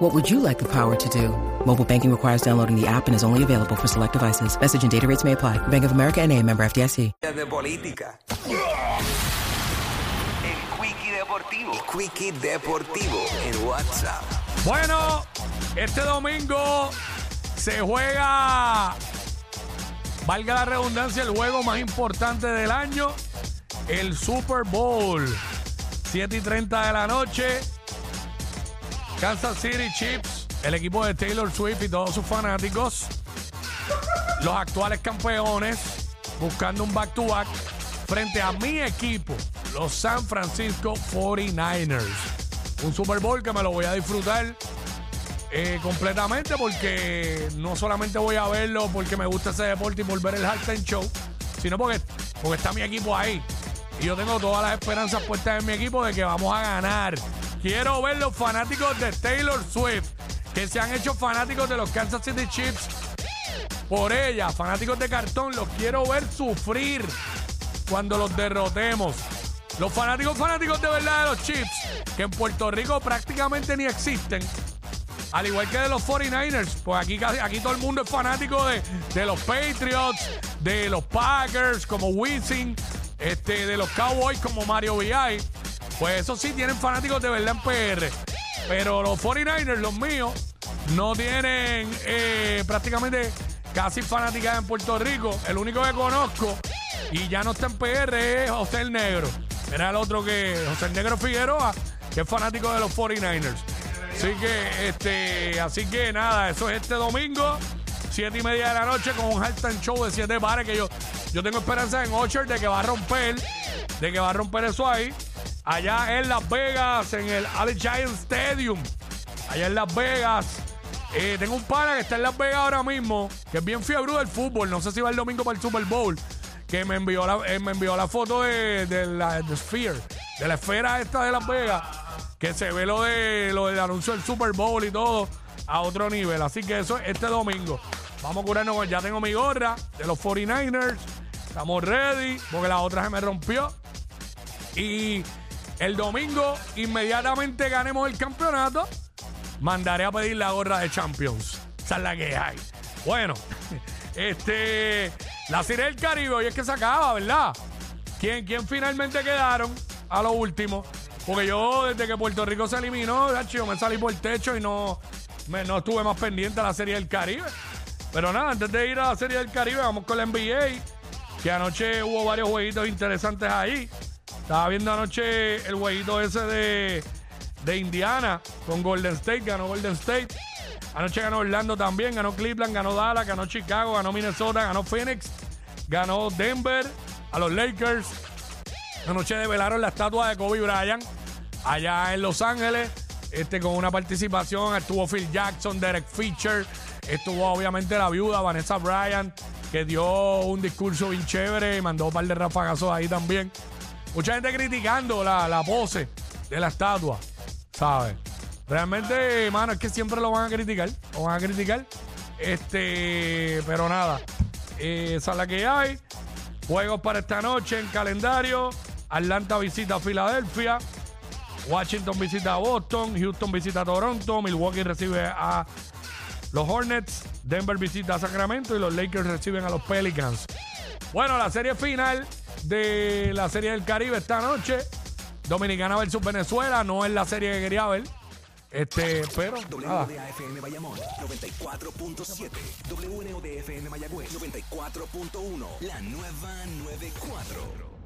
What would you like the power to do? Mobile banking requires downloading the app and is only available for select devices. Message and data rates may apply. Bank of America and a member FDIC. de política. El Quickie Deportivo. El Quickie Deportivo en WhatsApp. Bueno, este domingo se juega, valga la redundancia, el juego más importante del año, el Super Bowl. 7 y 30 de la noche, Kansas City Chiefs, el equipo de Taylor Swift y todos sus fanáticos, los actuales campeones, buscando un back-to-back frente a mi equipo, los San Francisco 49ers. Un Super Bowl que me lo voy a disfrutar eh, completamente porque no solamente voy a verlo porque me gusta ese deporte y por ver el halftime show, sino porque, porque está mi equipo ahí. Y yo tengo todas las esperanzas puestas en mi equipo de que vamos a ganar. Quiero ver los fanáticos de Taylor Swift que se han hecho fanáticos de los Kansas City Chiefs por ella, fanáticos de cartón, los quiero ver sufrir cuando los derrotemos. Los fanáticos, fanáticos de verdad de los Chiefs, que en Puerto Rico prácticamente ni existen. Al igual que de los 49ers, pues aquí, aquí todo el mundo es fanático de, de los Patriots, de los Packers como Wisin, este, de los Cowboys como Mario VI. Pues eso sí tienen fanáticos de verdad en PR. Pero los 49ers, los míos, no tienen eh, prácticamente casi fanáticas en Puerto Rico. El único que conozco y ya no está en PR es José el Negro. Era el otro que, José el Negro Figueroa, que es fanático de los 49ers. Así que, este, así que nada, eso es este domingo, siete y media de la noche, con un halftime show de siete pares que yo, yo tengo esperanza en Ocher de que va a romper, de que va a romper eso ahí. Allá en Las Vegas, en el Giant Stadium, allá en Las Vegas. Eh, tengo un pana que está en Las Vegas ahora mismo, que es bien fiebre del fútbol. No sé si va el domingo para el Super Bowl. Que me envió la, eh, me envió la foto de, de la de Sphere, de la esfera esta de Las Vegas. Que se ve lo de lo del anuncio del Super Bowl y todo a otro nivel. Así que eso es este domingo. Vamos a curarnos. Ya tengo mi gorra de los 49ers. Estamos ready. Porque la otra se me rompió. Y el domingo, inmediatamente ganemos el campeonato, mandaré a pedir la gorra de Champions. Esa es la que hay. Bueno, este, la Serie del Caribe hoy es que se acaba, ¿verdad? ¿Quién, quién finalmente quedaron a lo último? Porque yo, desde que Puerto Rico se eliminó, yo me salí por el techo y no, me- no estuve más pendiente a la Serie del Caribe. Pero nada, antes de ir a la Serie del Caribe, vamos con la NBA. Que anoche hubo varios jueguitos interesantes ahí. Estaba viendo anoche el jueguito ese de, de Indiana con Golden State. Ganó Golden State. Anoche ganó Orlando también. Ganó Cleveland, ganó Dallas, ganó Chicago, ganó Minnesota, ganó Phoenix. Ganó Denver a los Lakers. Anoche develaron la estatua de Kobe Bryant allá en Los Ángeles. Este, con una participación estuvo Phil Jackson, Derek Fisher, estuvo obviamente la viuda Vanessa Bryant, que dio un discurso bien chévere y mandó un par de rafagazos ahí también. Mucha gente criticando la, la pose de la estatua, ¿sabes? Realmente, mano, es que siempre lo van a criticar, lo van a criticar. Este, pero nada, eh, esa es la que hay. Juegos para esta noche en calendario. Atlanta visita a Filadelfia. Washington visita a Boston. Houston visita a Toronto. Milwaukee recibe a los Hornets. Denver visita a Sacramento. Y los Lakers reciben a los Pelicans. Bueno, la serie final de la Serie del Caribe esta noche. Dominicana versus Venezuela. No es la serie que quería ver. Este, pero. nada. WDAFM Bayamón 94.7. WNODFM Mayagüez 94.1. La nueva 94.